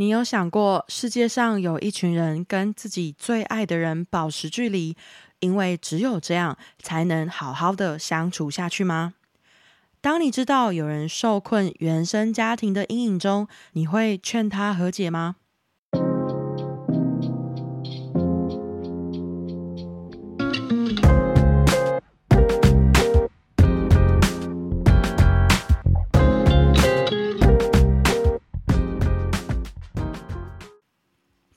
你有想过，世界上有一群人跟自己最爱的人保持距离，因为只有这样才能好好的相处下去吗？当你知道有人受困原生家庭的阴影中，你会劝他和解吗？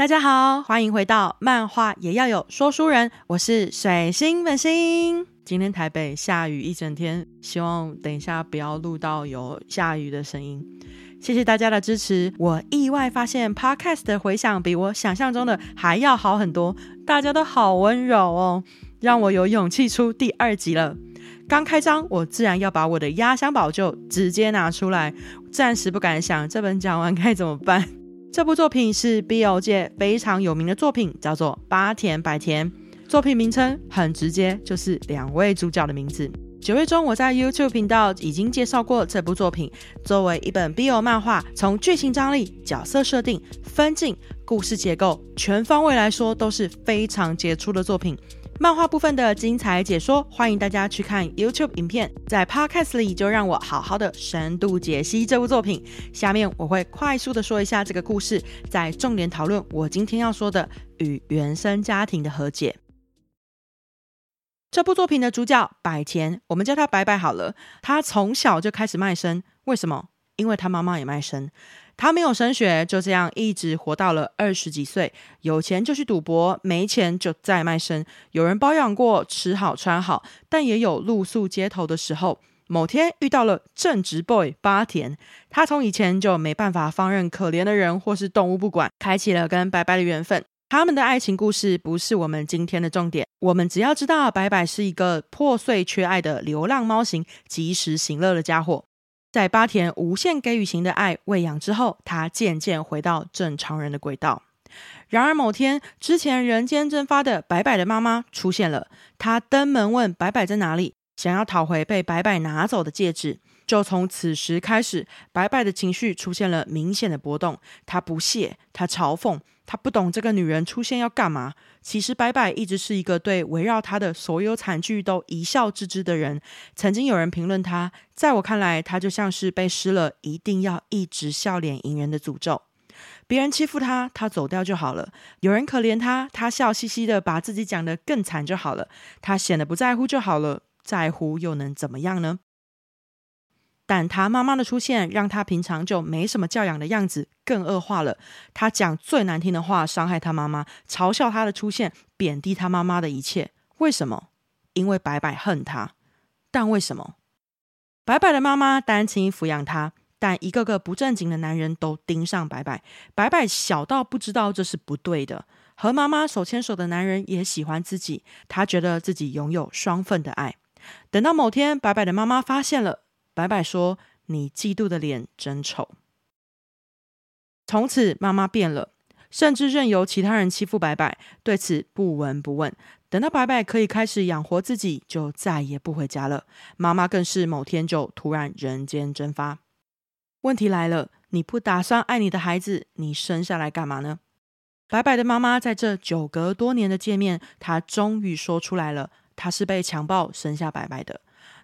大家好，欢迎回到漫画也要有说书人，我是水星本星。今天台北下雨一整天，希望等一下不要录到有下雨的声音。谢谢大家的支持，我意外发现 Podcast 的回响比我想象中的还要好很多，大家都好温柔哦，让我有勇气出第二集了。刚开张，我自然要把我的压箱宝就直接拿出来，暂时不敢想这本讲完该怎么办。这部作品是 BL 界非常有名的作品，叫做《八田百田》。作品名称很直接，就是两位主角的名字。九月中，我在 YouTube 频道已经介绍过这部作品。作为一本 BL 漫画，从剧情张力、角色设定、分镜、故事结构全方位来说，都是非常杰出的作品。漫画部分的精彩解说，欢迎大家去看 YouTube 影片。在 Podcast 里，就让我好好的深度解析这部作品。下面我会快速的说一下这个故事，再重点讨论我今天要说的与原生家庭的和解。这部作品的主角百田，我们叫他白白好了。他从小就开始卖身，为什么？因为他妈妈也卖身。他没有升学，就这样一直活到了二十几岁。有钱就去赌博，没钱就再卖身。有人包养过，吃好穿好，但也有露宿街头的时候。某天遇到了正直 boy 八田，他从以前就没办法放任可怜的人或是动物不管，开启了跟白白的缘分。他们的爱情故事不是我们今天的重点，我们只要知道白白是一个破碎缺爱的流浪猫型，及时行乐的家伙。在八田无限给予型的爱喂养之后，他渐渐回到正常人的轨道。然而某天，之前人间蒸发的白白的妈妈出现了。她登门问白白在哪里，想要讨回被白白拿走的戒指。就从此时开始，白白的情绪出现了明显的波动。他不屑，他嘲讽，他不懂这个女人出现要干嘛。其实白白一直是一个对围绕他的所有惨剧都一笑置之的人。曾经有人评论他，在我看来，他就像是被施了一定要一直笑脸迎人的诅咒。别人欺负他，他走掉就好了；有人可怜他，他笑嘻嘻的把自己讲得更惨就好了。他显得不在乎就好了，在乎又能怎么样呢？但他妈妈的出现，让他平常就没什么教养的样子更恶化了。他讲最难听的话，伤害他妈妈，嘲笑他的出现，贬低他妈妈的一切。为什么？因为白白恨他。但为什么？白白的妈妈单亲抚养他，但一个个不正经的男人都盯上白白。白白小到不知道这是不对的。和妈妈手牵手的男人也喜欢自己，他觉得自己拥有双份的爱。等到某天，白白的妈妈发现了。白白说：“你嫉妒的脸真丑。”从此，妈妈变了，甚至任由其他人欺负白白，对此不闻不问。等到白白可以开始养活自己，就再也不回家了。妈妈更是某天就突然人间蒸发。问题来了，你不打算爱你的孩子，你生下来干嘛呢？白白的妈妈在这久隔多年的见面，她终于说出来了：她是被强暴生下白白的。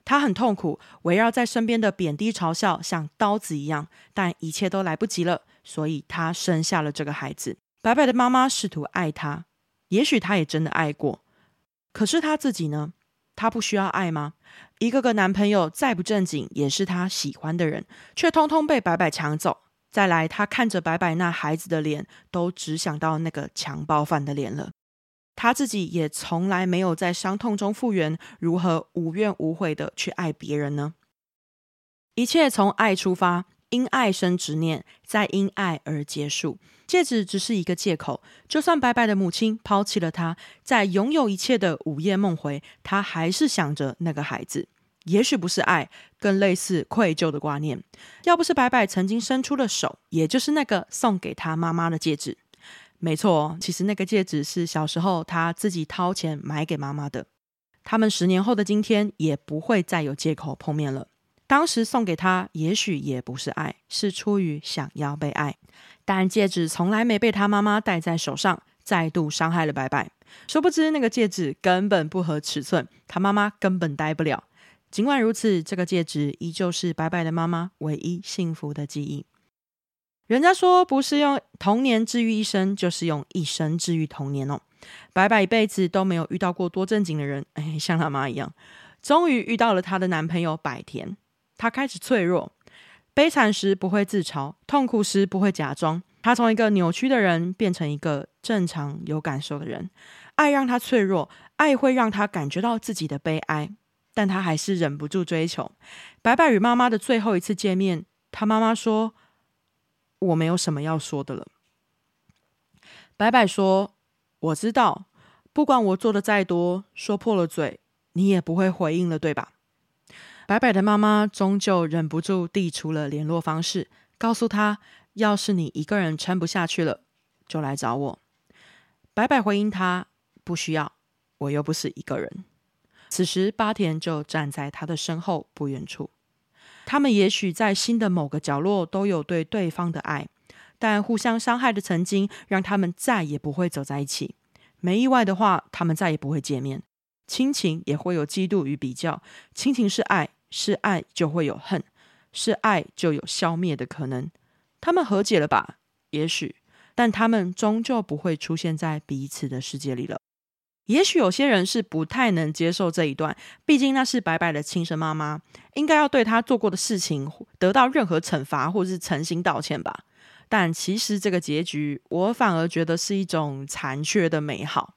他很痛苦，围绕在身边的贬低嘲笑像刀子一样，但一切都来不及了，所以他生下了这个孩子。白白的妈妈试图爱他，也许他也真的爱过，可是他自己呢？他不需要爱吗？一个个男朋友再不正经，也是他喜欢的人，却通通被白白抢走。再来，他看着白白那孩子的脸，都只想到那个强暴犯的脸了。他自己也从来没有在伤痛中复原，如何无怨无悔的去爱别人呢？一切从爱出发，因爱生执念，再因爱而结束。戒指只是一个借口，就算白白的母亲抛弃了他，在拥有一切的午夜梦回，他还是想着那个孩子。也许不是爱，更类似愧疚的挂念。要不是白白曾经伸出了手，也就是那个送给他妈妈的戒指。没错，其实那个戒指是小时候他自己掏钱买给妈妈的。他们十年后的今天也不会再有借口碰面了。当时送给他，也许也不是爱，是出于想要被爱。但戒指从来没被他妈妈戴在手上，再度伤害了白白。殊不知，那个戒指根本不合尺寸，他妈妈根本戴不了。尽管如此，这个戒指依旧是白白的妈妈唯一幸福的记忆。人家说，不是用童年治愈一生，就是用一生治愈童年哦。白白一辈子都没有遇到过多正经的人，哎，像他妈一样。终于遇到了她的男朋友百田，她开始脆弱，悲惨时不会自嘲，痛苦时不会假装。她从一个扭曲的人变成一个正常有感受的人。爱让她脆弱，爱会让她感觉到自己的悲哀。但她还是忍不住追求。白白与妈妈的最后一次见面，她妈妈说：“我没有什么要说的了。”白白说：“我知道，不管我做的再多，说破了嘴，你也不会回应了，对吧？”白白的妈妈终究忍不住递出了联络方式，告诉他：“要是你一个人撑不下去了，就来找我。”白白回应他：“不需要，我又不是一个人。”此时，八田就站在他的身后不远处。他们也许在心的某个角落都有对对方的爱，但互相伤害的曾经让他们再也不会走在一起。没意外的话，他们再也不会见面。亲情也会有嫉妒与比较。亲情是爱，是爱就会有恨，是爱就有消灭的可能。他们和解了吧？也许，但他们终究不会出现在彼此的世界里了。也许有些人是不太能接受这一段，毕竟那是白白的亲生妈妈，应该要对她做过的事情得到任何惩罚，或是诚心道歉吧。但其实这个结局，我反而觉得是一种残缺的美好。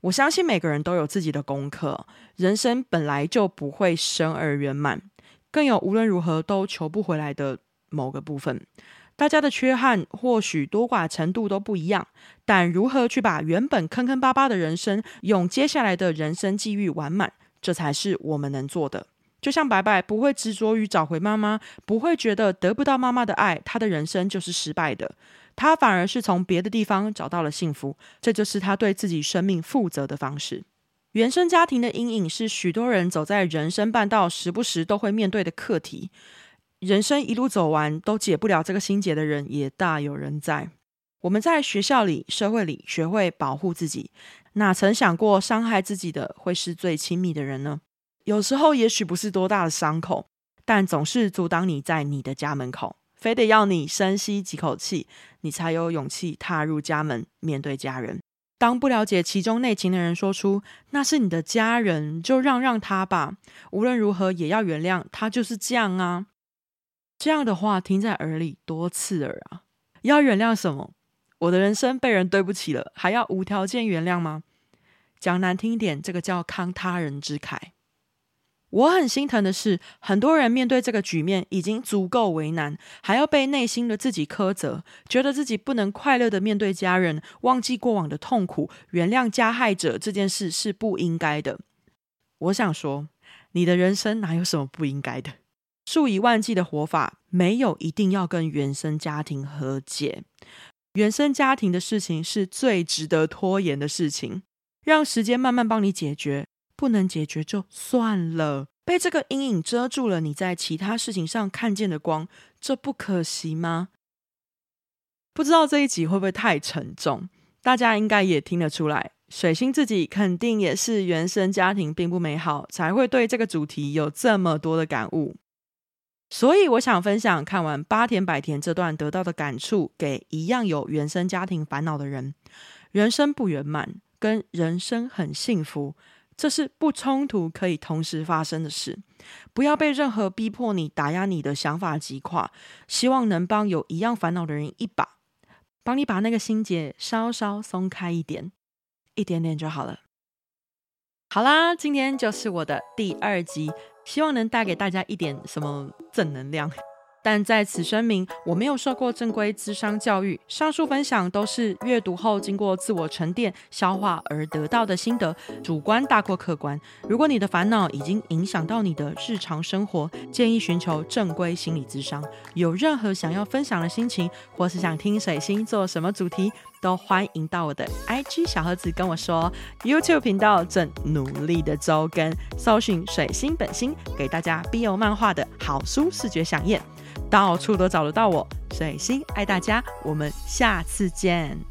我相信每个人都有自己的功课，人生本来就不会生而圆满，更有无论如何都求不回来的某个部分。大家的缺憾或许多寡程度都不一样，但如何去把原本坑坑巴巴的人生，用接下来的人生际遇完满，这才是我们能做的。就像白白不会执着于找回妈妈，不会觉得得不到妈妈的爱，他的人生就是失败的。他反而是从别的地方找到了幸福，这就是他对自己生命负责的方式。原生家庭的阴影是许多人走在人生半道，时不时都会面对的课题。人生一路走完都解不了这个心结的人也大有人在。我们在学校里、社会里学会保护自己，哪曾想过伤害自己的会是最亲密的人呢？有时候也许不是多大的伤口，但总是阻挡你在你的家门口，非得要你深吸几口气，你才有勇气踏入家门，面对家人。当不了解其中内情的人说出那是你的家人，就让让他吧。无论如何也要原谅他，就是这样啊。这样的话听在耳里多刺耳啊！要原谅什么？我的人生被人对不起了，还要无条件原谅吗？讲难听一点，这个叫慷他人之慨。我很心疼的是，很多人面对这个局面已经足够为难，还要被内心的自己苛责，觉得自己不能快乐的面对家人，忘记过往的痛苦，原谅加害者这件事是不应该的。我想说，你的人生哪有什么不应该的？数以万计的活法，没有一定要跟原生家庭和解。原生家庭的事情是最值得拖延的事情，让时间慢慢帮你解决。不能解决就算了，被这个阴影遮住了，你在其他事情上看见的光，这不可惜吗？不知道这一集会不会太沉重？大家应该也听得出来，水星自己肯定也是原生家庭并不美好，才会对这个主题有这么多的感悟。所以我想分享看完八田百田这段得到的感触，给一样有原生家庭烦恼的人：人生不圆满跟人生很幸福，这是不冲突，可以同时发生的事。不要被任何逼迫你、打压你的想法击垮。希望能帮有一样烦恼的人一把，帮你把那个心结稍稍松开一点，一点点就好了。好啦，今天就是我的第二集。希望能带给大家一点什么正能量，但在此声明，我没有受过正规智商教育，上述分享都是阅读后经过自我沉淀、消化而得到的心得，主观大过客观。如果你的烦恼已经影响到你的日常生活，建议寻求正规心理智商。有任何想要分享的心情，或是想听水星做什么主题，都欢迎到我的 IG 小盒子跟我说。YouTube 频道正努力的周更，搜寻水星本星，给大家 BL 漫画的好书视觉飨宴，到处都找得到我。水星爱大家，我们下次见。